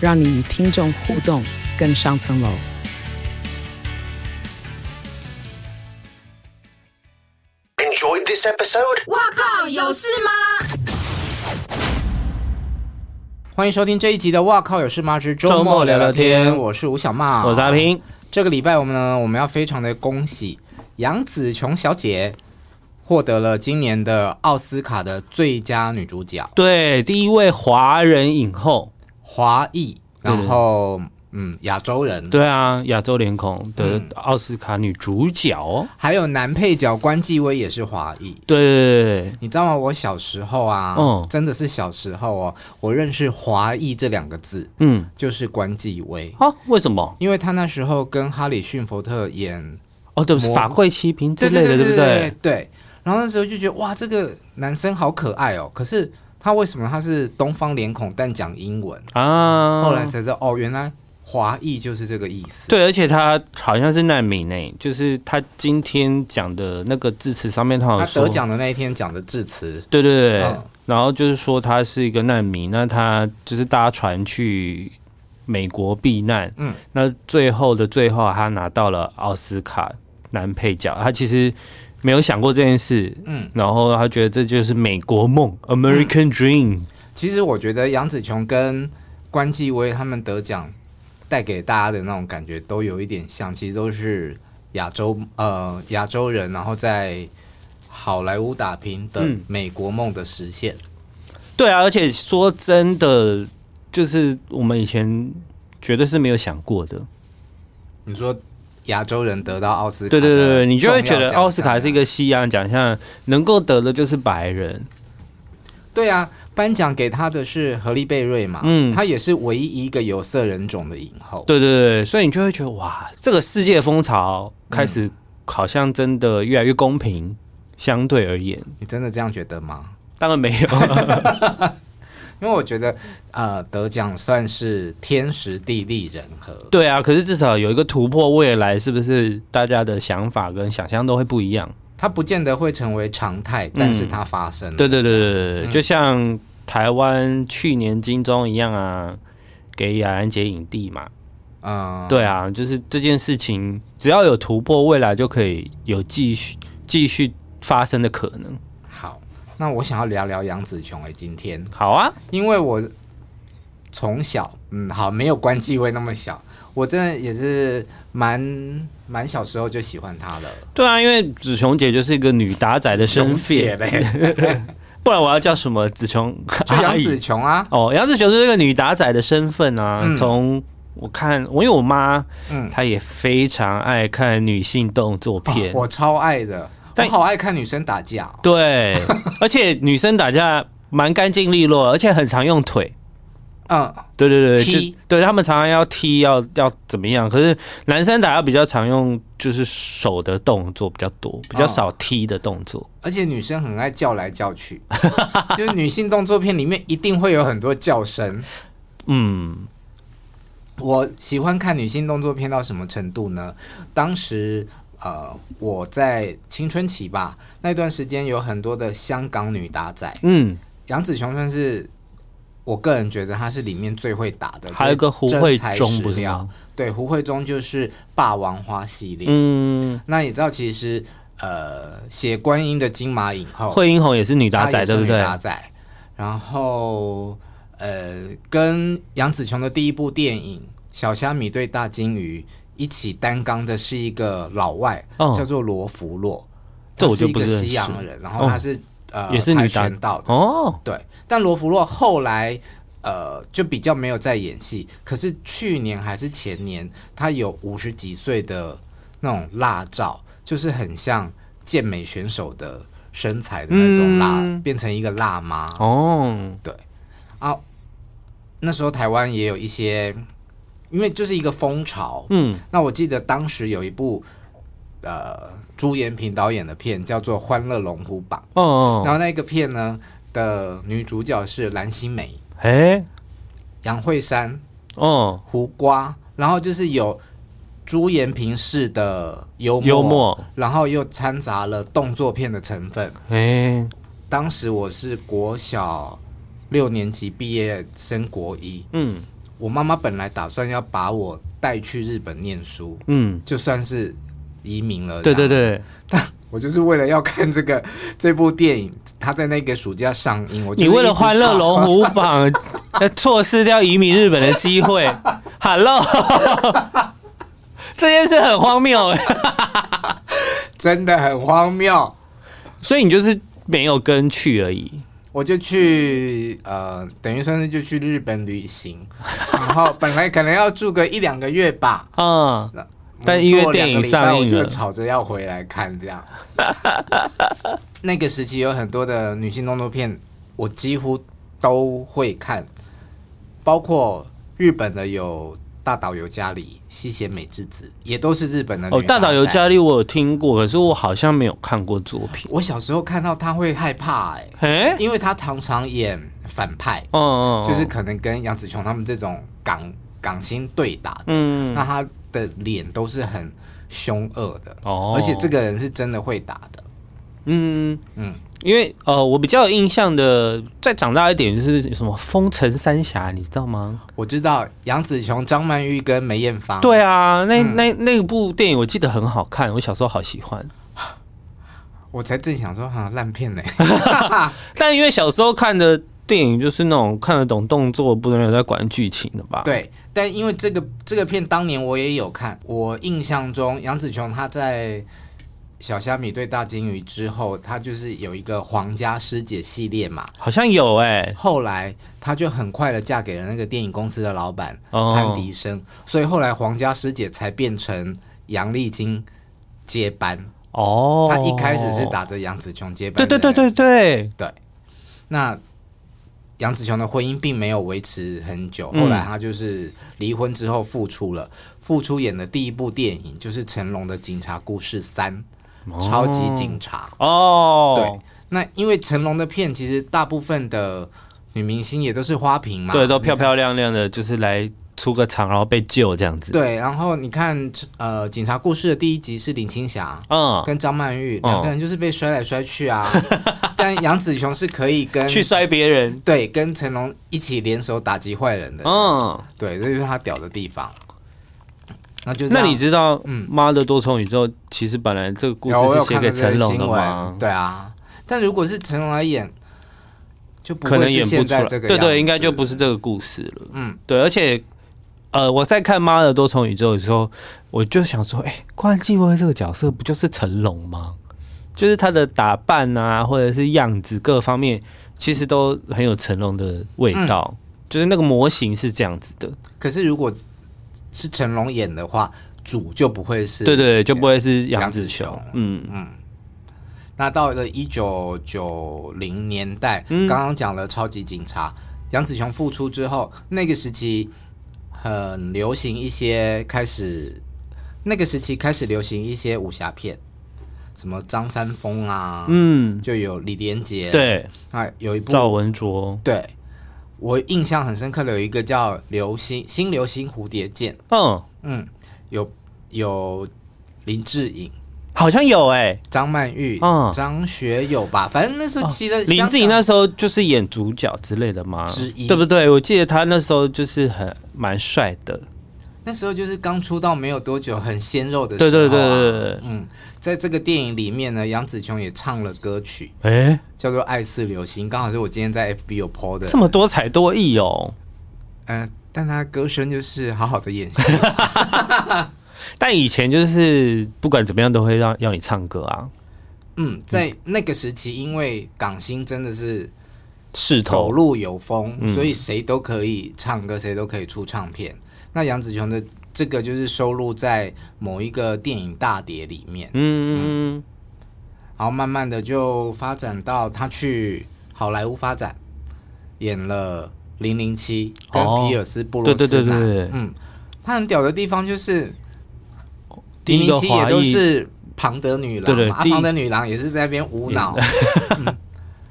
让你与听众互动更上层楼。Enjoyed this episode？哇靠，有事吗？欢迎收听这一集的《哇靠有事吗之周末聊聊天》，我是吴小帽，我是阿平。这个礼拜我们呢，我们要非常的恭喜杨紫琼小姐获得了今年的奥斯卡的最佳女主角，对，第一位华人影后，华裔，然后嗯，亚洲人，对啊，亚洲脸孔的奥斯卡女主角哦，还有男配角关继威也是华裔，对对对对，你知道吗？我小时候啊，嗯真的是小时候哦，我认识华裔这两个字，嗯，就是关继威，啊，为什么？因为他那时候跟哈里逊福特演。哦，对，法柜奇兵之类的，对对不对？对。然后那时候就觉得哇，这个男生好可爱哦。可是他为什么他是东方脸孔但讲英文啊？后来才知道哦，原来华裔就是这个意思。对，而且他好像是难民诶，就是他今天讲的那个致辞上面，他好像他得奖的那一天讲的致辞。对对对。嗯、然后就是说他是一个难民，那他就是搭船去美国避难。嗯。那最后的最后，他拿到了奥斯卡。男配角，他其实没有想过这件事，嗯，然后他觉得这就是美国梦，American Dream。其实我觉得杨紫琼跟关继威他们得奖带给大家的那种感觉都有一点像，其实都是亚洲呃亚洲人，然后在好莱坞打拼的美国梦的实现。对啊，而且说真的，就是我们以前绝对是没有想过的。你说。亚洲人得到奥斯卡，对对对，你就会觉得奥斯卡是一个西洋奖项，能够得的就是白人。对啊，颁奖给他的是荷丽贝瑞嘛，嗯，他也是唯一一个有色人种的影后。对对对，所以你就会觉得哇，这个世界风潮开始好像真的越来越公平，嗯、相对而言，你真的这样觉得吗？当然没有。因为我觉得，呃，得奖算是天时地利人和。对啊，可是至少有一个突破，未来是不是大家的想法跟想象都会不一样？它不见得会成为常态，但是它发生了。对对对对对，嗯、就像台湾去年金钟一样啊，给雅安姐影帝嘛。嗯，对啊，就是这件事情，只要有突破，未来就可以有继续继续发生的可能。那我想要聊聊杨紫琼哎，今天好啊，因为我从小嗯好没有关继威那么小，我真的也是蛮蛮小时候就喜欢她了。对啊，因为紫琼姐就是一个女打仔的身份嘞，不然我要叫什么紫琼？就杨紫琼啊。哦，杨紫琼是一个女打仔的身份啊。嗯、从我看，我因为我妈，嗯，她也非常爱看女性动作片，哦、我超爱的。我好爱看女生打架，哦，对，而且女生打架蛮干净利落，而且很常用腿。嗯，对对对，踢，对他们常常要踢，要要怎么样？可是男生打架比较常用，就是手的动作比较多，比较少踢的动作。嗯、而且女生很爱叫来叫去，就是女性动作片里面一定会有很多叫声。嗯，我喜欢看女性动作片到什么程度呢？当时。呃，我在青春期吧，那段时间有很多的香港女打仔，嗯，杨紫琼算是我个人觉得她是里面最会打的，还有个胡慧中不是吗？对，胡慧中就是霸王花系列，嗯，那你知道其实呃，写观音的金马影后惠英红也是女打仔，对不对？打仔，然后呃，跟杨紫琼的第一部电影《小虾米对大金鱼》。一起担纲的是一个老外，哦、叫做罗福洛，这是一个西洋人，然后他是、哦、呃也是跆拳道的。哦，对。但罗福洛后来呃就比较没有在演戏，可是去年还是前年，他有五十几岁的那种辣照，就是很像健美选手的身材的那种辣，嗯、变成一个辣妈。哦，对。啊。那时候台湾也有一些。因为就是一个风潮。嗯，那我记得当时有一部呃朱延平导演的片叫做《欢乐龙虎榜》。哦，哦，然后那个片呢的女主角是蓝心湄，哎，杨惠珊，哦，胡瓜，然后就是有朱延平式的幽默，幽默，然后又掺杂了动作片的成分。哎，当时我是国小六年级毕业升国一，嗯。我妈妈本来打算要把我带去日本念书，嗯，就算是移民了。对对对，但我就是为了要看这个 这部电影，它在那个暑假上映。我你为了欢乐龙虎榜，错失掉移民日本的机会。Hello，这件事很荒谬，真的很荒谬。所以你就是没有跟去而已。我就去呃，等于算是就去日本旅行，然后本来可能要住个一两个月吧，嗯，但因为电影上映了，就吵着要回来看这样。那个时期有很多的女性动作片，我几乎都会看，包括日本的有。大岛由佳里、西贤美智子也都是日本的。哦，大岛由佳丽我有听过，可是我好像没有看过作品。我小时候看到他会害怕、欸，哎，因为他常常演反派，哦，哦，哦，就是可能跟杨紫琼他们这种港港星对打，嗯，那他的脸都是很凶恶的，哦，而且这个人是真的会打的，嗯嗯。因为呃，我比较有印象的，再长大一点就是什么《风城三侠》，你知道吗？我知道杨紫琼、张曼玉跟梅艳芳。对啊，那那那部电影我记得很好看，我小时候好喜欢。我才正想说哈烂片呢，但因为小时候看的电影就是那种看得懂动作，不能有在管剧情的吧？对，但因为这个这个片当年我也有看，我印象中杨紫琼她在。小虾米对大金鱼之后，他就是有一个皇家师姐系列嘛，好像有哎、欸。后来他就很快的嫁给了那个电影公司的老板、oh. 潘迪生，所以后来皇家师姐才变成杨丽菁接班哦。Oh. 他一开始是打着杨紫琼接班，对对对对对对。那杨紫琼的婚姻并没有维持很久，后来他就是离婚之后复出了，复出演的第一部电影就是成龙的《警察故事三》。超级警察。哦，对，那因为成龙的片其实大部分的女明星也都是花瓶嘛，对，都漂漂亮亮的，就是来出个场，然后被救这样子。对，然后你看，呃，警察故事的第一集是林青霞，嗯，跟张曼玉两个人就是被摔来摔去啊，但杨紫琼是可以跟去摔别人，对，跟成龙一起联手打击坏人的，嗯，对，这就是他屌的地方。那就那你知道，嗯，妈的多重宇宙其实本来这个故事是写给成龙的吗？对啊，但如果是成龙来演，就不会是现在这个，对对，应该就不是这个故事了。嗯，对，而且，呃，我在看妈的多重宇宙的时候，我就想说，哎、欸，关继威这个角色不就是成龙吗？就是他的打扮啊，或者是样子各方面，其实都很有成龙的味道，嗯、就是那个模型是这样子的。可是如果是成龙演的话，主就不会是，对对，就不会是杨紫琼。嗯嗯。那到了一九九零年代，刚刚讲了超级警察，杨紫琼复出之后，那个时期很流行一些开始，那个时期开始流行一些武侠片，什么张三丰啊，嗯，就有李连杰，对，啊，有一部赵文卓，对。我印象很深刻的有一个叫《流星新流星蝴蝶剑》，嗯。嗯，有有林志颖，好像有哎、欸，张曼玉，嗯，张学友吧，反正那时候记得林志颖那时候就是演主角之类的嘛？之一，对不对？我记得他那时候就是很蛮帅的。那时候就是刚出道没有多久，很鲜肉的时候、啊。对对对对对，嗯，在这个电影里面呢，杨紫琼也唱了歌曲，哎、欸，叫做《爱似流星》，刚好是我今天在 FB 有 po 的。这么多才多艺哦，嗯、呃，但他歌声就是好好的演戏。但以前就是不管怎么样都会让要你唱歌啊。嗯，在那个时期，因为港星真的是势头走路有风，嗯、所以谁都可以唱歌，谁都可以出唱片。那杨紫琼的这个就是收录在某一个电影大碟里面，嗯嗯，然后慢慢的就发展到他去好莱坞发展，演了《零零七》跟皮尔斯布鲁斯南，嗯，他很屌的地方就是，零零七也都是庞德女郎对对，嘛，庞德女郎也是在那边无脑，嗯，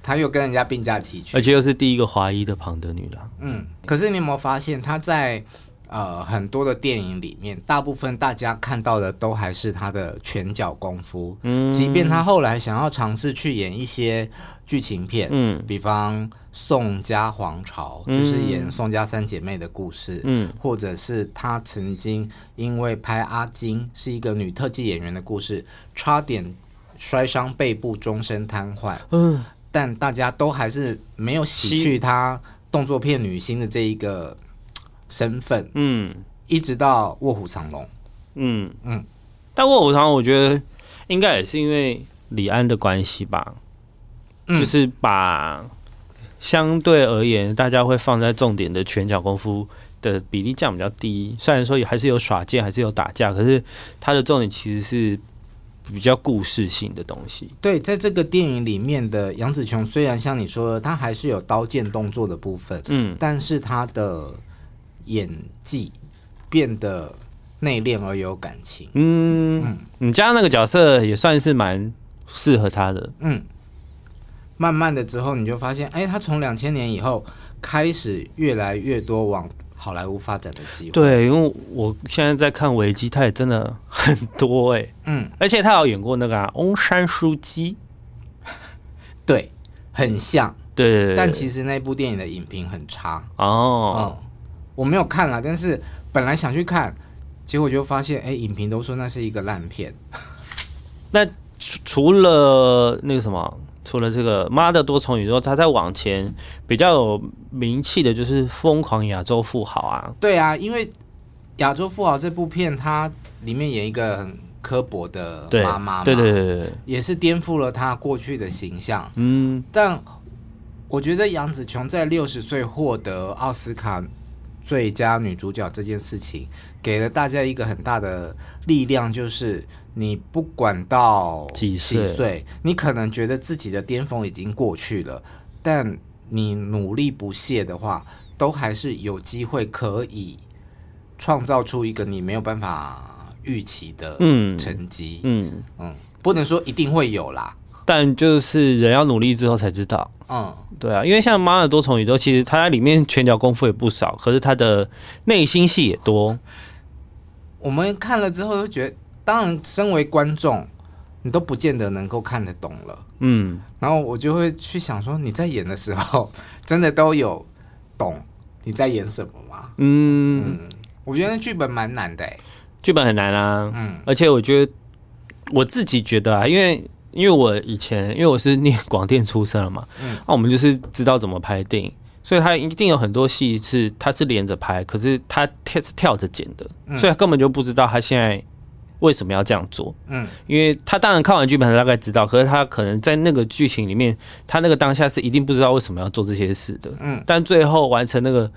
他又跟人家并驾齐驱，而且又是第一个华裔的庞德女郎。嗯，可是你有没有发现他在？呃，很多的电影里面，大部分大家看到的都还是他的拳脚功夫。嗯，即便他后来想要尝试去演一些剧情片，嗯，比方宋家皇朝，嗯，就是演宋家三姐妹的故事，嗯，或者是他曾经因为拍阿金是一个女特技演员的故事，差点摔伤背部，终身瘫痪。嗯，但大家都还是没有洗去他动作片女星的这一个。身份，嗯，一直到卧虎藏龙，嗯。嗯，但卧虎藏龙，我觉得应该也是因为李安的关系吧，嗯，就是把相对而言大家会放在重点的拳脚功夫的比例降比较低，虽然说也还是有耍剑，还是有打架，可是他的重点其实是比较故事性的东西。对，在这个电影里面的杨紫琼，虽然像你说的，他还是有刀剑动作的部分，嗯，但是他的。演技变得内敛而有感情。嗯嗯，你加那个角色也算是蛮适合他的。嗯，慢慢的之后你就发现，哎、欸，他从两千年以后开始越来越多往好莱坞发展的机会。对，因为我现在在看维基，他也真的很多哎、欸。嗯，而且他有演过那个、啊、翁山书记，对，很像。对，对，对，但其实那部电影的影评很差哦。嗯我没有看了，但是本来想去看，结果就发现，哎，影评都说那是一个烂片。那除除了那个什么，除了这个《妈的多重宇宙》，他在往前比较有名气的就是《疯狂亚洲富豪》啊。对啊，因为《亚洲富豪》这部片，它里面演一个很刻薄的妈妈嘛，对对对对，也是颠覆了他过去的形象。嗯，但我觉得杨紫琼在六十岁获得奥斯卡。最佳女主角这件事情，给了大家一个很大的力量，就是你不管到几岁，你可能觉得自己的巅峰已经过去了，但你努力不懈的话，都还是有机会可以创造出一个你没有办法预期的成绩。嗯嗯嗯，不能说一定会有啦。但就是人要努力之后才知道，嗯，对啊，因为像《妈的多重宇宙》，其实他在里面拳脚功夫也不少，可是他的内心戏也多。我们看了之后就觉得，当然身为观众，你都不见得能够看得懂了，嗯。然后我就会去想说，你在演的时候，真的都有懂你在演什么吗？嗯，嗯，我觉得剧本蛮难的，欸，剧本很难啊，嗯，而且我觉得我自己觉得啊，因为。因为我以前，因为我是念广电出身了嘛，那、嗯啊、我们就是知道怎么拍电影，所以他一定有很多戏是他是连着拍，可是他跳是跳着剪的，嗯、所以他根本就不知道他现在为什么要这样做。嗯，因为他当然看完剧本，他大概知道，可是他可能在那个剧情里面，他那个当下是一定不知道为什么要做这些事的。嗯，但最后完成那个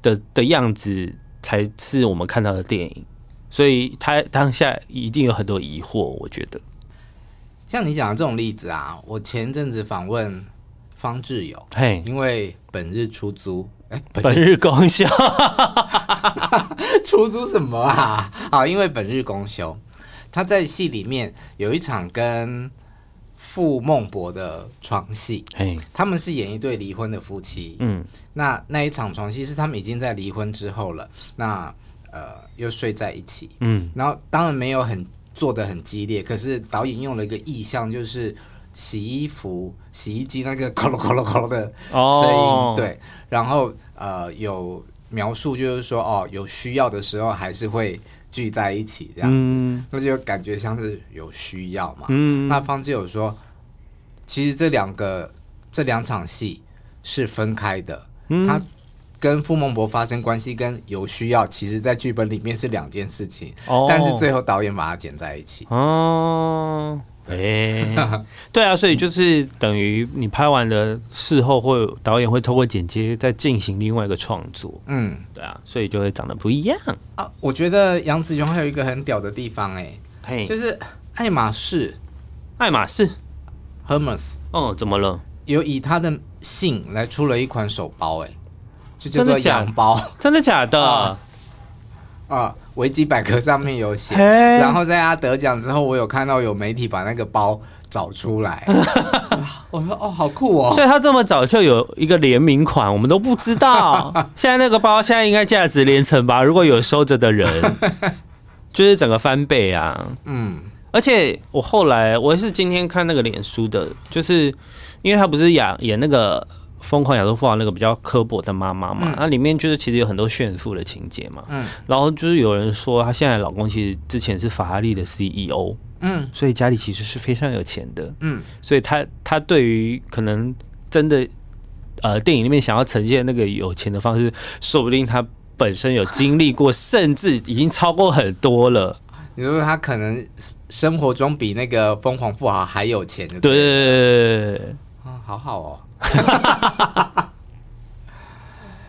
的的样子，才是我们看到的电影，所以他当下一定有很多疑惑，我觉得。像你讲的这种例子啊，我前阵子访问方志友，嘿，因为本日出租，哎，本日公休，出租什么啊？好，因为本日公休，他在戏里面有一场跟傅孟博的床戏，嘿，他们是演一对离婚的夫妻，嗯，那那一场床戏是他们已经在离婚之后了，那呃又睡在一起，嗯，然后当然没有很。做的很激烈，可是导演用了一个意象，就是洗衣服、洗衣机那个 “咯咯咯咯咯”的声音，oh. 对。然后呃，有描述就是说，哦，有需要的时候还是会聚在一起这样子，嗯、那就感觉像是有需要嘛。嗯、那方志友说，其实这两个这两场戏是分开的，嗯、他。跟傅孟博发生关系跟有需要，其实在剧本里面是两件事情，oh. 但是最后导演把它剪在一起。哦，哎，对啊，所以就是等于你拍完了，事后会导演会透过剪接再进行另外一个创作。嗯，对啊，所以就会长得不一样啊。我觉得杨子琼还有一个很屌的地方，哎，就是爱马仕，爱马仕，Hermes，哦，怎么了？有以他的姓来出了一款手包，哎。就叫做洋包，真的假的？啊，维基百科上面有写。然后在他得奖之后，我有看到有媒体把那个包找出来。我说哦，好酷哦！所以他这么早就有一个联名款，我们都不知道。现在那个包现在应该价值连城吧？如果有收着的人，就是整个翻倍啊。嗯，而且我后来我是今天看那个脸书的，就是因为他不是演演那个。疯狂亚洲富豪那个比较刻薄的妈妈嘛，那、嗯、里面就是其实有很多炫富的情节嘛。嗯，然后就是有人说，她现在老公其实之前是法拉利的 CEO。嗯，所以家里其实是非常有钱的。嗯，所以她她对于可能真的呃电影里面想要呈现那个有钱的方式，说不定她本身有经历过，甚至已经超过很多了。你说他可能生活中比那个疯狂富豪还有钱？对对对，啊，好好哦。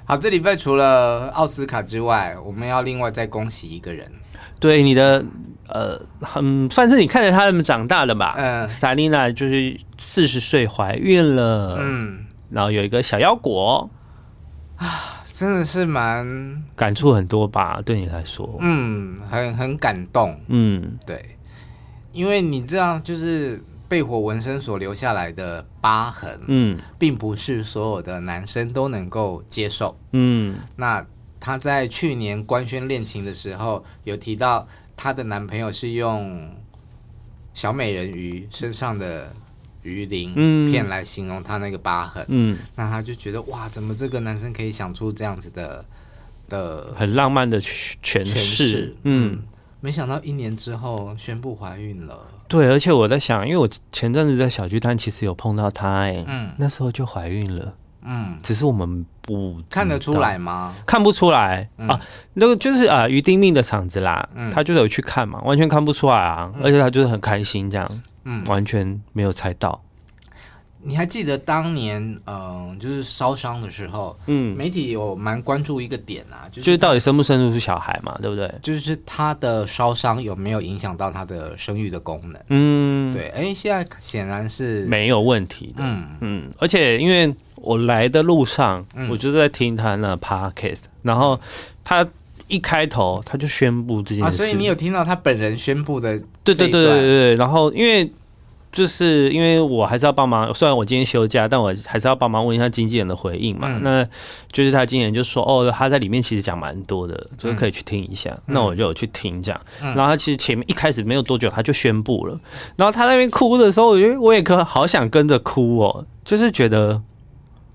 好，这礼拜除了奥斯卡之外，我们要另外再恭喜一个人。对，你的呃，很算是你看着他们长大的吧？嗯，Selina 就是四十岁怀孕了，嗯，然后有一个小腰果啊，真的是蛮感触很多吧？对你来说，嗯，很很感动，嗯，对，因为你这样就是。被火纹身所留下来的疤痕，嗯，并不是所有的男生都能够接受，嗯。那她在去年官宣恋情的时候，有提到她的男朋友是用小美人鱼身上的鱼鳞片来形容他那个疤痕，嗯。那她就觉得哇，怎么这个男生可以想出这样子的的很浪漫的诠释，嗯。没想到一年之后宣布怀孕了。对，而且我在想，因为我前阵子在小巨蛋其实有碰到她，哎，嗯，那时候就怀孕了，嗯，只是我们不看得出来吗？看不出来、嗯、啊，那个就是啊，于丁命的场子啦，嗯，他就有去看嘛，完全看不出来啊，嗯、而且他就是很开心这样，嗯，完全没有猜到。你还记得当年，嗯、呃，就是烧伤的时候，嗯，媒体有蛮关注一个点啊，就是，就是到底生不生得出小孩嘛，对不对？就是他的烧伤有没有影响到他的生育的功能？嗯，对，哎，现在显然是没有问题的，嗯嗯，而且因为我来的路上，嗯、我就在听他那 podcast，然后他一开头他就宣布这件事，啊，所以你有听到他本人宣布的？对对对对对，然后因为。就是因为我还是要帮忙，虽然我今天休假，但我还是要帮忙问一下经纪人的回应嘛。嗯、那就是他经纪人就说，哦，他在里面其实讲蛮多的，就是可以去听一下。嗯、那我就有去听这样。然后他其实前面一开始没有多久，他就宣布了。然后他那边哭的时候，我觉得我也可好想跟着哭哦，就是觉得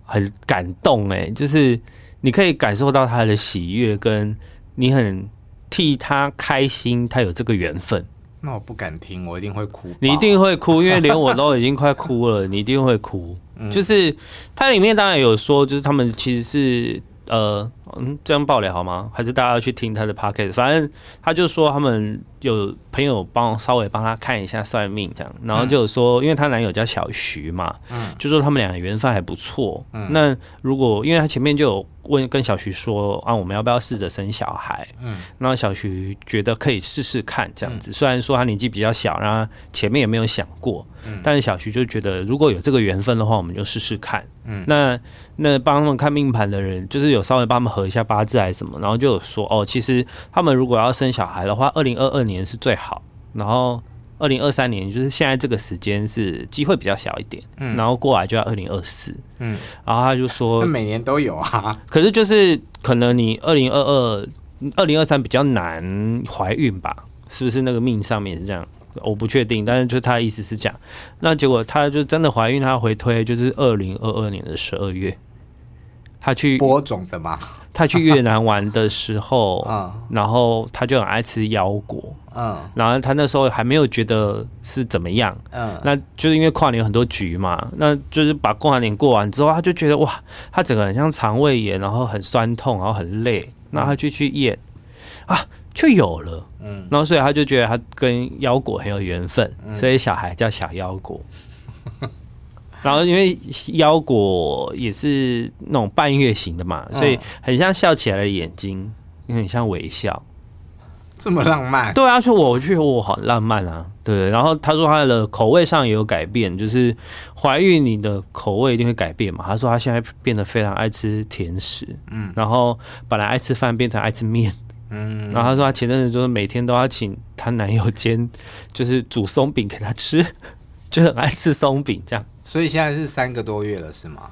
很感动哎，就是你可以感受到他的喜悦，跟你很替他开心，他有这个缘分。那我不敢听，我一定会哭。你一定会哭，因为连我都已经快哭了，你一定会哭。就是它里面当然有说，就是他们其实是呃。嗯，这样爆料好吗？还是大家要去听他的 podcast？反正他就说他们有朋友帮稍微帮他看一下算命，这样，然后就说，因为她男友叫小徐嘛，嗯，就说他们两个缘分还不错。嗯，那如果因为他前面就有问跟小徐说啊，我们要不要试着生小孩？嗯，然后小徐觉得可以试试看这样子。虽然说他年纪比较小，然后前面也没有想过，嗯，但是小徐就觉得如果有这个缘分的话，我们就试试看。嗯，那那帮他们看命盘的人，就是有稍微帮他们。合一下八字还是什么，然后就有说哦，其实他们如果要生小孩的话，二零二二年是最好，然后二零二三年就是现在这个时间是机会比较小一点，嗯，然后过来就要二零二四，嗯，然后他就说每年都有啊，可 是就是可能你二零二二、二零二三比较难怀孕吧，是不是那个命上面是这样？我不确定，但是就他的意思是这样，那结果他就真的怀孕，他回推就是二零二二年的十二月。他去播种的嘛？他去越南玩的时候，嗯，然后他就很爱吃腰果，嗯，然后他那时候还没有觉得是怎么样，嗯，那就是因为跨年有很多局嘛，那就是把过完年过完之后，他就觉得哇，他整个很像肠胃炎，然后很酸痛，然后很累，然后他就去验，啊，就有了，嗯，然后所以他就觉得他跟腰果很有缘分，所以小孩叫小腰果。然后因为腰果也是那种半月形的嘛，所以很像笑起来的眼睛，也很像微笑，这么浪漫。对啊，说我觉得我好浪漫啊。对，然后他说他的口味上也有改变，就是怀孕你的口味一定会改变嘛。他说他现在变得非常爱吃甜食，嗯，然后本来爱吃饭变成爱吃面，嗯，然后她说她前阵子就是每天都要请她男友煎，就是煮松饼给她吃，就很爱吃松饼这样。所以现在是三个多月了，是吗？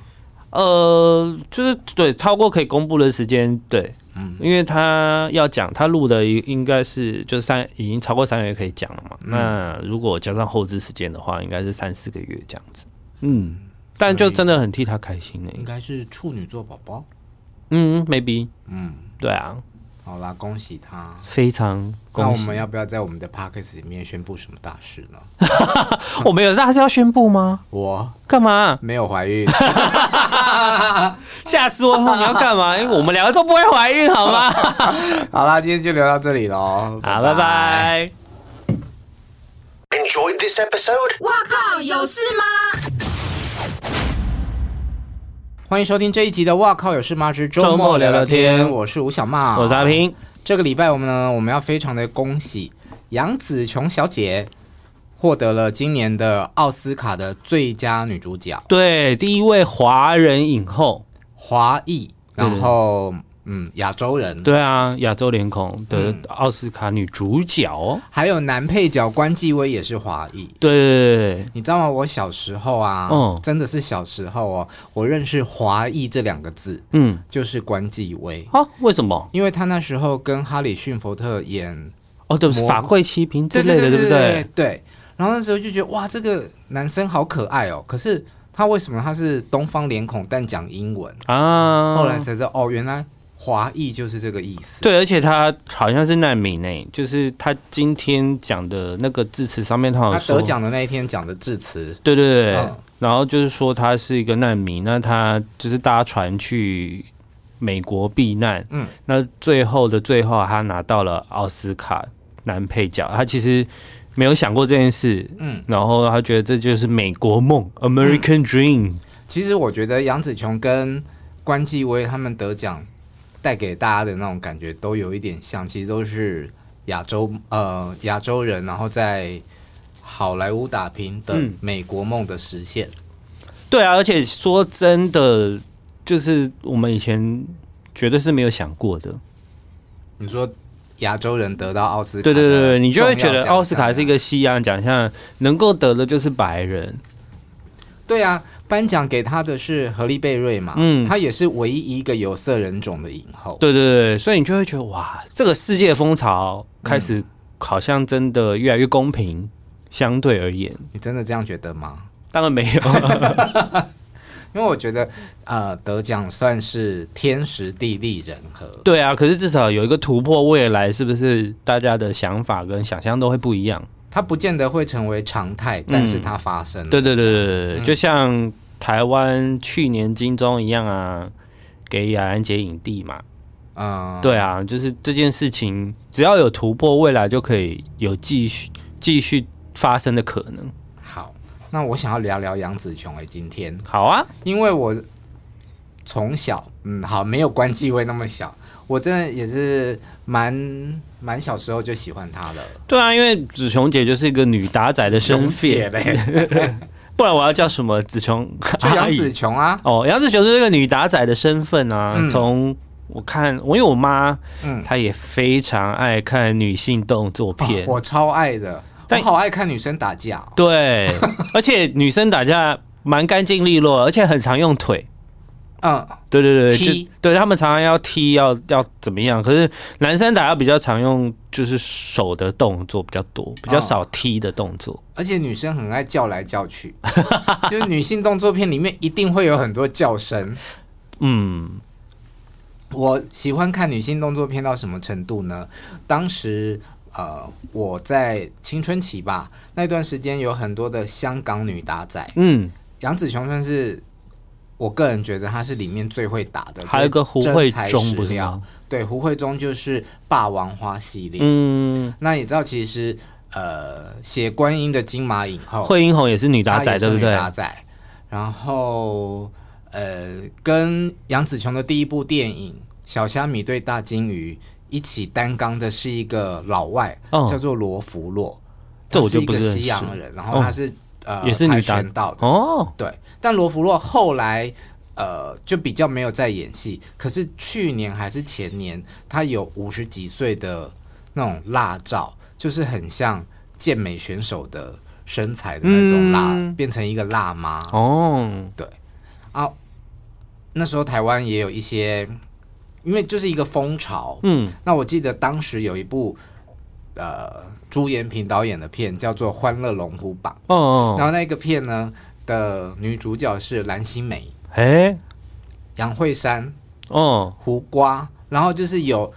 呃，就是对，超过可以公布的时间，对，嗯，因为他要讲，他录的应应该是就是三，已经超过三个月可以讲了嘛。嗯、那如果加上后置时间的话，应该是三四个月这样子。嗯，但就真的很替他开心呢、欸。应该是处女座宝宝。嗯，maybe。嗯，对啊。好啦，恭喜他！非常恭喜。那我们要不要在我们的 podcast 里面宣布什么大事呢？我们有大事要宣布吗？我干嘛？没有怀孕，吓死我了！你要干嘛？因 为我们两个都不会怀孕，好吗？好啦，今天就聊到这里喽。好，拜拜。Enjoy this episode？我靠，有事吗？欢迎收听这一集的《哇靠有事吗之周末聊聊天》，我是吴小曼，我是阿平。这个礼拜我们呢，我们要非常的恭喜杨紫琼小姐获得了今年的奥斯卡的最佳女主角，对，第一位华人影后，华裔，然后。嗯，亚洲人对啊，亚洲脸孔的奥斯卡女主角，哦，还有男配角关继威也是华裔。对，对，对，对，你知道吗？我小时候啊，嗯，真的是小时候哦，我认识“华裔”这两个字，嗯，就是关继威啊。为什么？因为他那时候跟哈里逊福特演哦，对，法柜七兵之类的，对不对？对。然后那时候就觉得哇，这个男生好可爱哦。可是他为什么他是东方脸孔但讲英文啊？后来才知道哦，原来。华裔就是这个意思。对，而且他好像是难民诶，就是他今天讲的那个致辞上面，他好像他得奖的那一天讲的致辞。对对对，嗯、然后就是说他是一个难民，那他就是搭船去美国避难。嗯，那最后的最后，他拿到了奥斯卡男配角。他其实没有想过这件事。嗯，然后他觉得这就是美国梦 （American Dream）。嗯、其实我觉得杨紫琼跟关继威他们得奖。带给大家的那种感觉都有一点像，其实都是亚洲呃亚洲人，然后在好莱坞打拼的美国梦的实现。嗯。对啊，而且说真的，就是我们以前绝对是没有想过的。你说亚洲人得到奥斯卡，对对对，你就会觉得奥斯卡是一个西洋奖项，能够得的就是白人。对啊。颁奖给他的是荷丽贝瑞嘛？嗯，他也是唯一一个有色人种的影后。对对对，所以你就会觉得哇，这个世界风潮开始好像真的越来越公平。嗯、相对而言，你真的这样觉得吗？当然没有，因为我觉得呃，得奖算是天时地利人和。对啊，可是至少有一个突破，未来是不是大家的想法跟想象都会不一样？它不见得会成为常态，但是它发生了。对对对对对，嗯、就像。台湾去年金钟一样啊，给雅安姐影帝嘛，啊、嗯，对啊，就是这件事情，只要有突破，未来就可以有继续继续发生的可能。好，那我想要聊聊杨紫琼诶，今天好啊，因为我从小，嗯，好，没有关继威那么小，我真的也是蛮蛮小时候就喜欢她了。对啊，因为紫琼姐就是一个女打仔的身份。不然我要叫什么紫琼？就杨紫琼啊！哦，杨紫琼是这个女打仔的身份啊。从、嗯、我看，我因为我妈，嗯，她也非常爱看女性动作片，哦、我超爱的，但我好爱看女生打架、哦。对，而且女生打架蛮干净利落，而且很常用腿。嗯，对对对，踢，对他们常常要踢，要要怎么样？可是男生打要比较常用，就是手的动作比较多，比较少踢的动作。而且女生很爱叫来叫去，就是女性动作片里面一定会有很多叫声。嗯，我喜欢看女性动作片到什么程度呢？当时呃，我在青春期吧，那段时间有很多的香港女打仔。嗯，杨紫琼算是。我个人觉得他是里面最会打的，还有一个胡慧中不是吗？对，胡慧中就是霸王花系列。嗯，那你知道其实呃，写观音的金马影后惠英红也是女打仔，对不对？女打仔。然后呃，跟杨紫琼的第一部电影《小虾米对大金鱼》一起担纲的是一个老外，哦、叫做罗福洛，这我就不是西洋人，然后他是、哦、呃，也是女拳道的哦，对。但罗福洛后来呃，就比较没有在演戏。可是去年还是前年，他有五十几岁的那种辣照，就是很像健美选手的身材的那种辣，嗯、变成一个辣妈哦。对啊，那时候台湾也有一些，因为就是一个风潮。嗯，那我记得当时有一部。呃，朱延平导演的片叫做《欢乐龙虎榜》哦，哦，然后那个片呢的女主角是蓝心湄，哎，杨惠珊，哦，胡瓜，然后就是有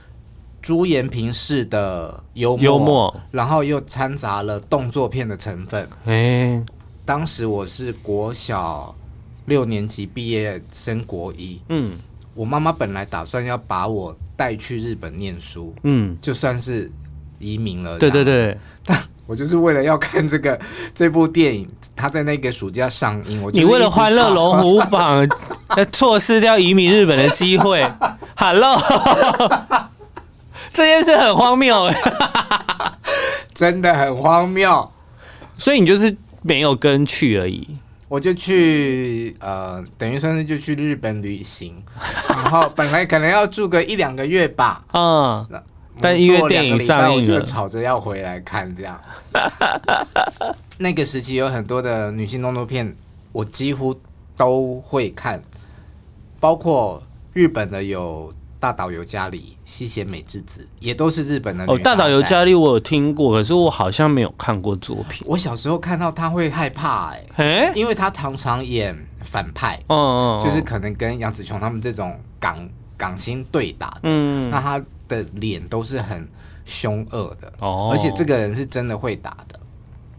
朱延平式的幽默，幽默，然后又掺杂了动作片的成分，哎，当时我是国小六年级毕业升国一，嗯，我妈妈本来打算要把我带去日本念书，嗯，就算是。移民了，对对对，但我就是为了要看这个 这部电影，他在那个暑假上映。我你为了《欢乐龙虎榜》错失掉移民日本的机会，Hello，这件事很荒谬，真的很荒谬。所以你就是没有跟去而已，我就去呃，等于算是就去日本旅行，然后本来可能要住个一两个月吧，嗯。但因为电影上映就吵着要回来看这样。那个时期有很多的女性动作片，我几乎都会看，包括日本的有大岛由佳里、西贤美智子，也都是日本的。哦，大岛由佳里我有听过，可是我好像没有看过作品。我小时候看到她会害怕、欸，哎、欸，因为她常常演反派，嗯嗯，就是可能跟杨紫琼他们这种港港星对打的，嗯，那他。的脸都是很凶恶的哦，而且这个人是真的会打的。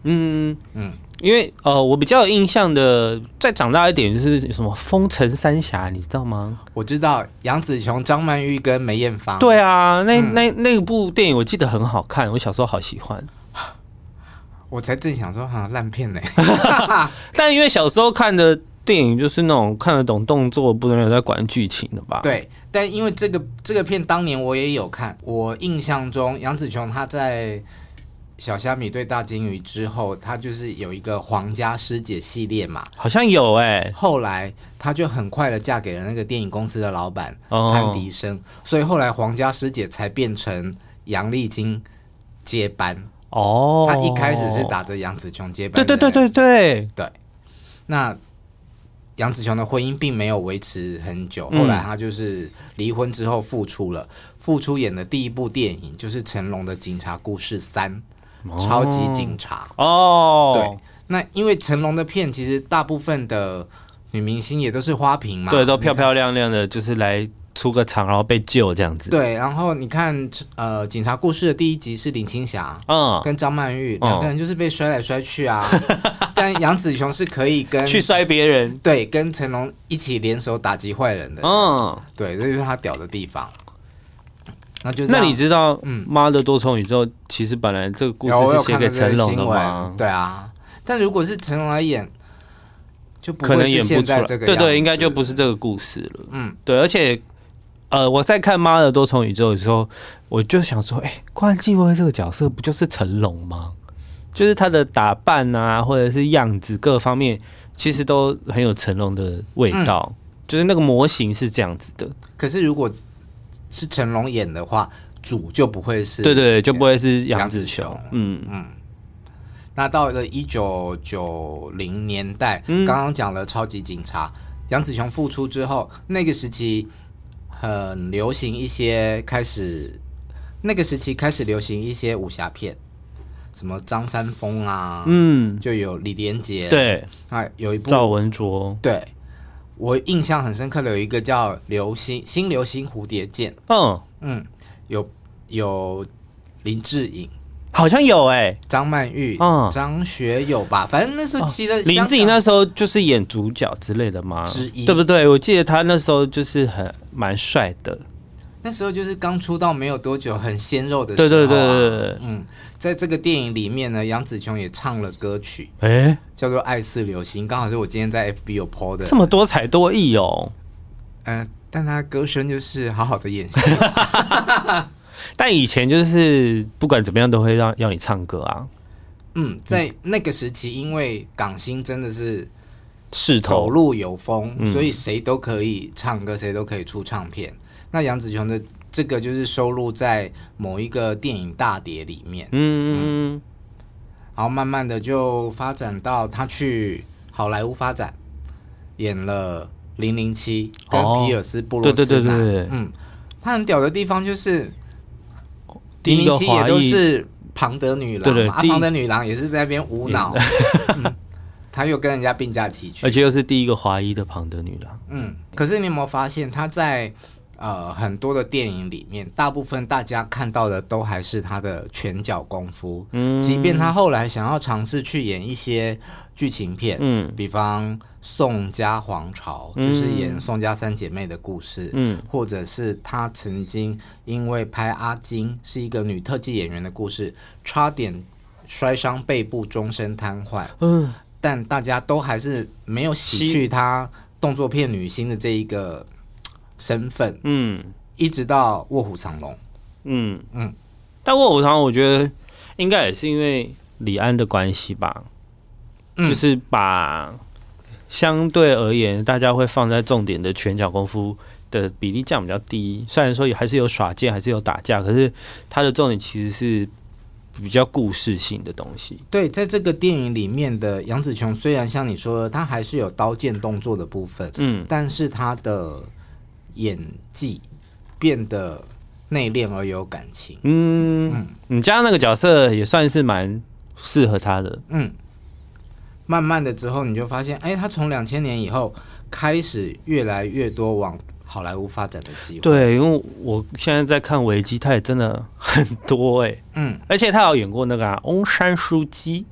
嗯嗯，因为呃，我比较有印象的，再长大一点就是什么《风城三侠》，你知道吗？我知道杨紫琼、张曼玉跟梅艳芳。对啊，那那那部电影我记得很好看，我小时候好喜欢。我才正想说哈烂片呢，但因为小时候看的。电影就是那种看得懂动作，不能有在管剧情的吧？对，但因为这个这个片当年我也有看，我印象中杨紫琼她在《小虾米对大金鱼》之后，她就是有一个皇家师姐系列嘛，好像有哎、欸。后来她就很快的嫁给了那个电影公司的老板、oh. 潘迪生，所以后来皇家师姐才变成杨丽菁接班哦。她、oh. 一开始是打着杨紫琼接班，对对对对对对，那。杨紫琼的婚姻并没有维持很久，后来她就是离婚之后复出了，复出演的第一部电影就是成龙的《警察故事三》，超级警察哦。对，那因为成龙的片其实大部分的女明星也都是花瓶嘛，对，都漂漂亮亮的，就是来。出个场，然后被救这样子。对，然后你看，呃，警察故事的第一集是林青霞，嗯，跟张曼玉两个人就是被摔来摔去啊。但杨紫琼是可以跟去摔别人，对，跟成龙一起联手打击坏人的。嗯，对，这就是他屌的地方。那就那你知道，嗯，妈的多重宇宙其实本来这个故事是写给成龙的吗？对啊，但如果是成龙来演，就不会是现在这个，对对，应该就不是这个故事了。嗯，对，而且。呃，我在看《妈的多重宇宙》的时候，我就想说，哎、欸，关继威这个角色不就是成龙吗？就是他的打扮啊，或者是样子各方面，其实都很有成龙的味道。嗯、就是那个模型是这样子的。可是如果是成龙演的话，主就不会是，对对，就不会是杨紫琼。嗯嗯。那到了一九九零年代，刚刚讲了超级警察，杨紫琼复出之后，那个时期。很流行一些开始，那个时期开始流行一些武侠片，什么张三丰啊，嗯，就有李连杰，对，啊，有一部赵文卓，对，我印象很深刻的有一个叫《流星新流星蝴蝶剑》，嗯。嗯，有有林志颖。好像有哎、欸，张曼玉，嗯，张学友吧，反正那时候记得林志颖那时候就是演主角之类的嘛？之一，对不对？我记得他那时候就是很蛮帅的，那时候就是刚出道没有多久，很鲜肉的时候、啊。对对对对对，嗯，在这个电影里面呢，杨紫琼也唱了歌曲，哎、欸，叫做《爱似流星》，刚好是我今天在 FB 有 po 的，这么多才多艺哦。嗯、呃，但他歌声就是好好的演戏。但以前就是不管怎么样都会让要你唱歌啊。嗯，在那个时期，因为港星真的是势头。走路有风，嗯、所以谁都可以唱歌，谁都可以出唱片。那杨紫琼的这个就是收录在某一个电影大碟里面，嗯嗯，嗯，然后慢慢的就发展到他去好莱坞发展，演了《零零七》跟皮尔斯布鲁斯南，对对对对对，嗯，他很屌的地方就是《零零七》也都是庞德女郎嘛，对对庞德女郎也是在那边无脑。他又跟人家并驾齐驱，而且又是第一个华裔的庞德女郎。嗯，可是你有没有发现，他在呃很多的电影里面，大部分大家看到的都还是他的拳脚功夫。嗯，即便他后来想要尝试去演一些剧情片，嗯，比方《宋家皇朝》，就是演宋家三姐妹的故事，嗯，或者是他曾经因为拍阿金是一个女特技演员的故事，差点摔伤背部，终身瘫痪。嗯。但大家都还是没有洗去她动作片女星的这一个身份，嗯，一直到《卧虎藏龙》，嗯。嗯，但《卧虎藏龙》我觉得应该也是因为李安的关系吧，嗯，就是把相对而言大家会放在重点的拳脚功夫的比例降比较低，虽然说也还是有耍剑，还是有打架，可是它的重点其实是。比较故事性的东西，对，在这个电影里面的杨紫琼，虽然像你说的，她还是有刀剑动作的部分，嗯，但是她的演技变得内敛而有感情，嗯嗯，你加那个角色也算是蛮适合他的，嗯，慢慢的之后你就发现，哎，他从两千年以后开始越来越多往。好莱坞发展的机会，对，因为我现在在看维基，他也真的很多哎，嗯，而且他有演过那个、啊、翁山书记，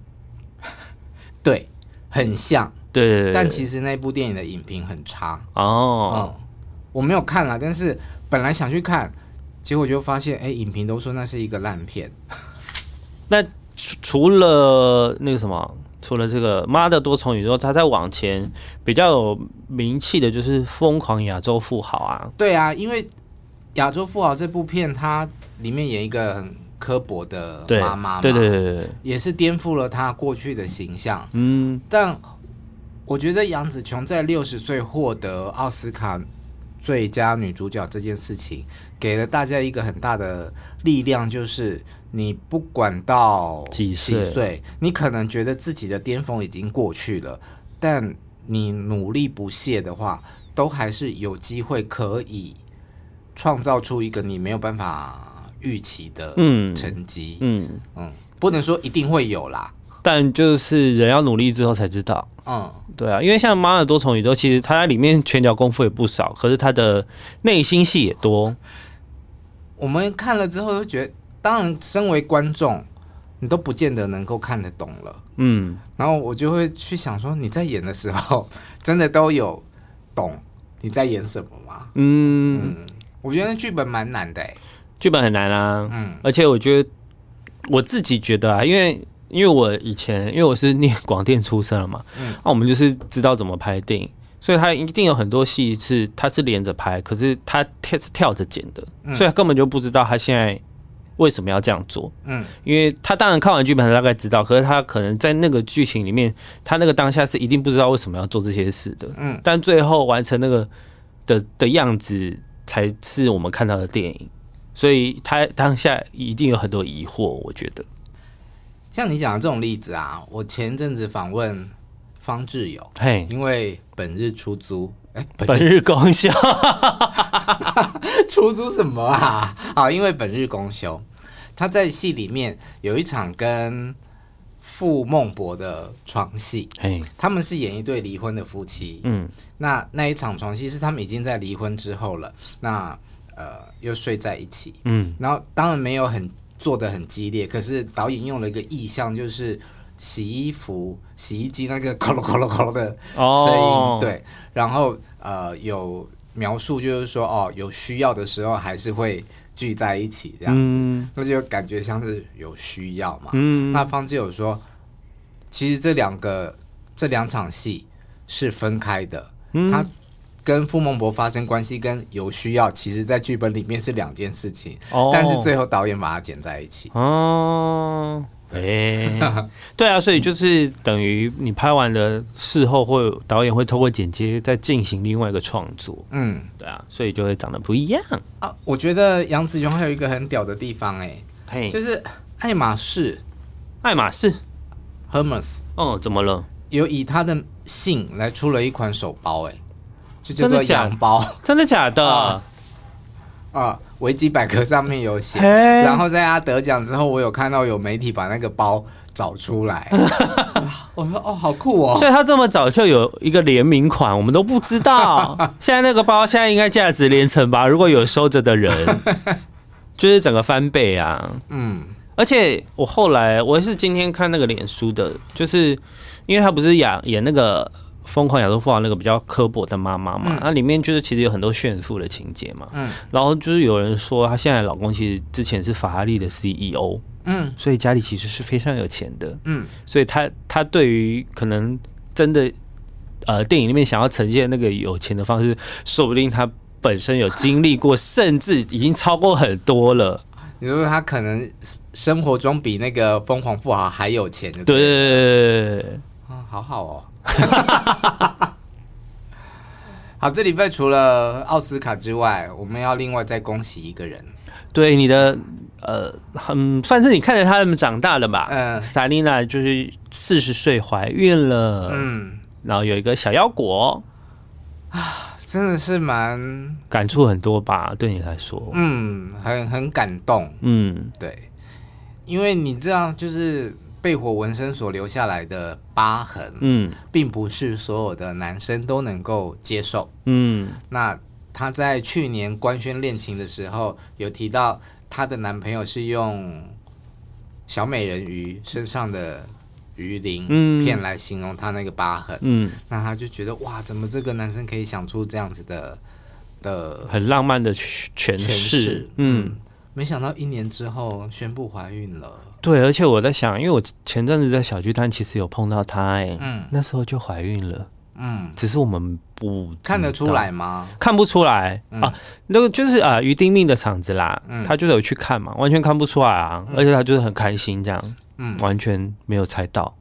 对，很像，对，但其实那部电影的影评很差。哦，嗯，我没有看啦，但是本来想去看，结果就发现，哎，影评都说那是一个烂片。那除了那个什么？除了这个《妈的多重宇宙》，它在往前比较有名气的就是《疯狂亚洲富豪》啊。对啊，因为《亚洲富豪》这部片，它里面演一个很刻薄的妈妈嘛，对对对对，也是颠覆了他过去的形象。嗯，但我觉得杨紫琼在六十岁获得奥斯卡最佳女主角这件事情，给了大家一个很大的力量，就是。你不管到几岁，你可能觉得自己的巅峰已经过去了，但你努力不懈的话，都还是有机会可以创造出一个你没有办法预期的成绩。嗯嗯，不能说一定会有啦，但就是人要努力之后才知道。嗯，对啊，因为像《妈的多重宇宙》，其实他在里面拳脚功夫也不少，可是他的内心戏也多。我们看了之后就觉得。当然，身为观众，你都不见得能够看得懂了。嗯，然后我就会去想说，你在演的时候，真的都有懂你在演什么吗？嗯，嗯，我觉得那剧本蛮难的，剧本很难啊。嗯，而且我觉得我自己觉得啊，因为因为我以前因为我是念广电出身了嘛，嗯，那我们就是知道怎么拍电影，所以他一定有很多戏是他是连着拍，可是他跳是跳着剪的，所以他根本就不知道他现在。为什么要这样做？嗯，因为他当然看完剧本，他大概知道，可是他可能在那个剧情里面，他那个当下是一定不知道为什么要做这些事的。嗯，但最后完成那个的的样子，才是我们看到的电影。所以他当下一定有很多疑惑。我觉得，像你讲的这种例子啊，我前阵子访问方志友，嘿，因为本日出租。哎本日公休，出租什么啊？好，因为本日公休，他在戏里面有一场跟傅孟博的床戏，嘿，他们是演一对离婚的夫妻，嗯，那那一场床戏是他们已经在离婚之后了，那呃又睡在一起，嗯，然后当然没有很做的很激烈，可是导演用了一个意象，就是。洗衣服、洗衣机那个“咯咯咯咯咯”的声音，oh. 对，然后呃有描述就是说哦，有需要的时候还是会聚在一起这样子，嗯、那就感觉像是有需要嘛。嗯、那方志友说，其实这两个这两场戏是分开的，嗯、他跟傅孟博发生关系跟有需要，其实在剧本里面是两件事情，oh. 但是最后导演把它剪在一起。哦。Oh. 哎、欸，对啊，所以就是等于你拍完了，事后会导演会透过剪接再进行另外一个创作。嗯，对啊，所以就会长得不一样啊。我觉得杨紫琼还有一个很屌的地方、欸，哎，就是爱马仕，爱马仕，Hermes，哦，怎么了？有以他的姓来出了一款手包、欸，哎，就叫做洋包，真的假的？啊啊，维基百科上面有写，然后在他得奖之后，我有看到有媒体把那个包找出来，我说哦，好酷哦！所以他这么早就有一个联名款，我们都不知道。现在那个包现在应该价值连城吧？如果有收着的人，就是整个翻倍啊！嗯，而且我后来我是今天看那个脸书的，就是因为他不是演演那个。疯狂亚洲富豪那个比较刻薄的妈妈嘛，那、嗯、里面就是其实有很多炫富的情节嘛，嗯，然后就是有人说她现在老公其实之前是法拉利的 CEO，嗯，所以家里其实是非常有钱的，嗯，所以她她对于可能真的呃电影里面想要呈现那个有钱的方式，说不定她本身有经历过，甚至已经超过很多了。你说他可能生活中比那个疯狂富豪还有钱，对对？对，啊，好好哦。好，这礼拜除了奥斯卡之外，我们要另外再恭喜一个人。对，你的呃，很算是你看着他们长大的吧？嗯，Selina 就是四十岁怀孕了，嗯，然后有一个小腰果啊，真的是蛮感触很多吧？对你来说，嗯，很很感动，嗯，对，因为你这样就是。被火纹身所留下来的疤痕，嗯，并不是所有的男生都能够接受，嗯。那她在去年官宣恋情的时候，有提到她的男朋友是用小美人鱼身上的鱼鳞片来形容她那个疤痕，嗯。那她就觉得哇，怎么这个男生可以想出这样子的的很浪漫的诠释，嗯。没想到一年之后宣布怀孕了。对，而且我在想，因为我前阵子在小巨蛋其实有碰到她，哎，嗯，那时候就怀孕了，嗯，只是我们不看得出来吗？看不出来、嗯、啊，那个就是啊，于丁命的场子啦，嗯，他就有去看嘛，完全看不出来啊，嗯、而且他就是很开心这样，嗯，完全没有猜到。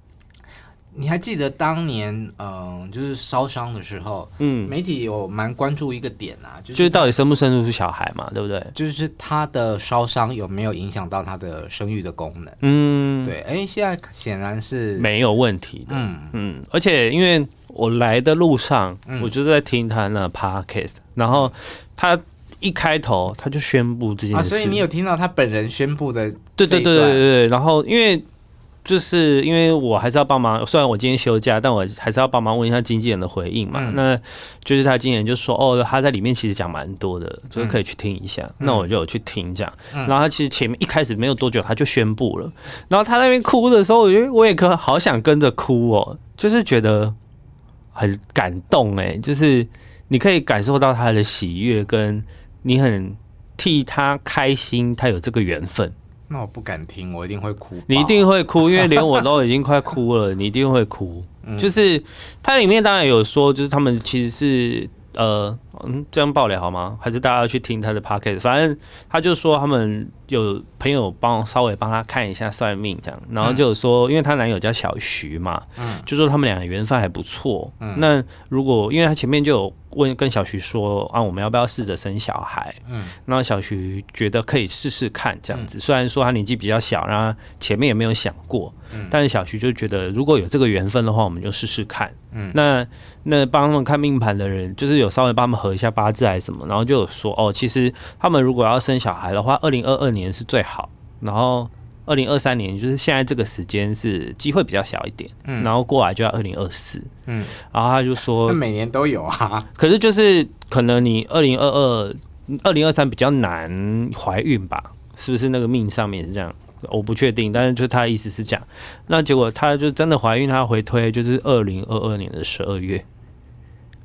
你还记得当年，嗯、呃，就是烧伤的时候，嗯，媒体有蛮关注一个点啊，就是，就是到底生不生得出小孩嘛，对不对？就是他的烧伤有没有影响到他的生育的功能？嗯，对，哎、欸，现在显然是没有问题的，嗯嗯，而且因为我来的路上，嗯、我就在听他那 podcast，然后他一开头他就宣布这件事，啊，所以你有听到他本人宣布的？对对对对对，然后因为。就是因为我还是要帮忙，虽然我今天休假，但我还是要帮忙问一下经纪人的回应嘛。嗯、那就是他经纪人就说，哦，他在里面其实讲蛮多的，就是可以去听一下。嗯、那我就有去听这样。然后他其实前面一开始没有多久他就宣布了，然后他那边哭的时候，我觉得我也可好想跟着哭哦，就是觉得很感动哎，就是你可以感受到他的喜悦，跟你很替他开心，他有这个缘分。那我不敢听，我一定会哭。你一定会哭，因为连我都已经快哭了，你一定会哭。嗯、就是它里面当然有说，就是他们其实是呃，嗯，这样爆雷好吗？还是大家要去听他的 podcast？反正他就说他们有朋友帮稍微帮他看一下算命这样，然后就有说，因为她男友叫小徐嘛，嗯，就说他们两个缘分还不错。嗯，那如果因为他前面就有。问跟小徐说啊，我们要不要试着生小孩？嗯，那小徐觉得可以试试看这样子。虽然说他年纪比较小，然后前面也没有想过，嗯，但是小徐就觉得如果有这个缘分的话，我们就试试看。嗯，那那帮他们看命盘的人，就是有稍微帮他们合一下八字还是什么，然后就有说哦，其实他们如果要生小孩的话，二零二二年是最好。然后。二零二三年就是现在这个时间是机会比较小一点，嗯，然后过来就要二零二四，嗯，然后他就说，每年都有啊，可是就是可能你二零二二、二零二三比较难怀孕吧，是不是那个命上面是这样？我不确定，但是就他的意思是这样，那结果他就真的怀孕，他回推就是二零二二年的十二月。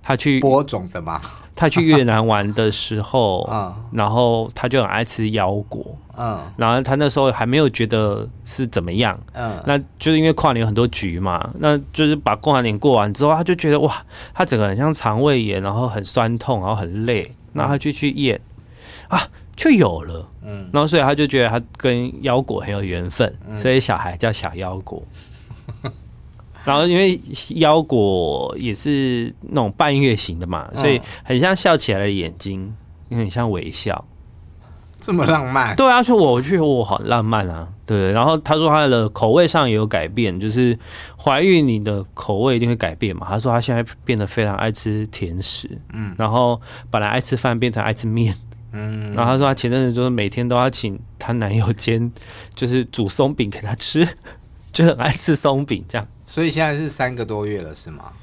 他去播种的嘛？他去越南玩的时候，嗯，然后他就很爱吃腰果，嗯，然后他那时候还没有觉得是怎么样，嗯，那就是因为跨年有很多局嘛，那就是把跨年过完之后，他就觉得哇，他整个很像肠胃炎，然后很酸痛，然后很累，然后他就去验，啊。就有了。嗯，然后所以他就觉得他跟腰果很有缘分，嗯、所以小孩叫小腰果。然后因为腰果也是那种半月形的嘛，所以很像笑起来的眼睛，也很像微笑。这么浪漫？对啊，就我觉得我好浪漫啊。对，然后他说他的口味上也有改变，就是怀孕你的口味一定会改变嘛。他说他现在变得非常爱吃甜食，嗯，然后本来爱吃饭变成爱吃面，嗯，然后他说他前阵子就是每天都要请她男友煎，就是煮松饼给她吃，就很爱吃松饼这样。所以现在是三个多月了，是吗？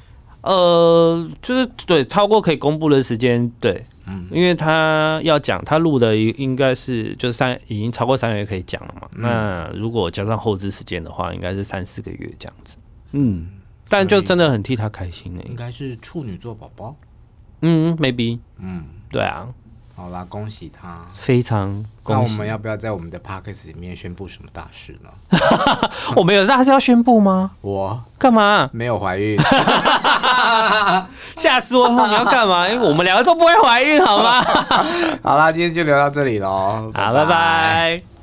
呃，就是对，超过可以公布的时间，对，嗯，因为他要讲，他录的应该是就是三，已经超过三个月可以讲了嘛。嗯、那如果加上后置时间的话，应该是三四个月这样子。嗯，但就真的很替他开心呢、欸。应该是处女座宝宝。嗯，maybe。嗯，对啊。好啦，恭喜他！非常恭喜。那我们要不要在我们的 podcast 里面宣布什么大事呢？我们有大事要宣布吗？我干嘛？没有怀孕，吓死我！你要干嘛？因 为我们两个都不会怀孕，好吗？好啦，今天就聊到这里喽。好，拜拜。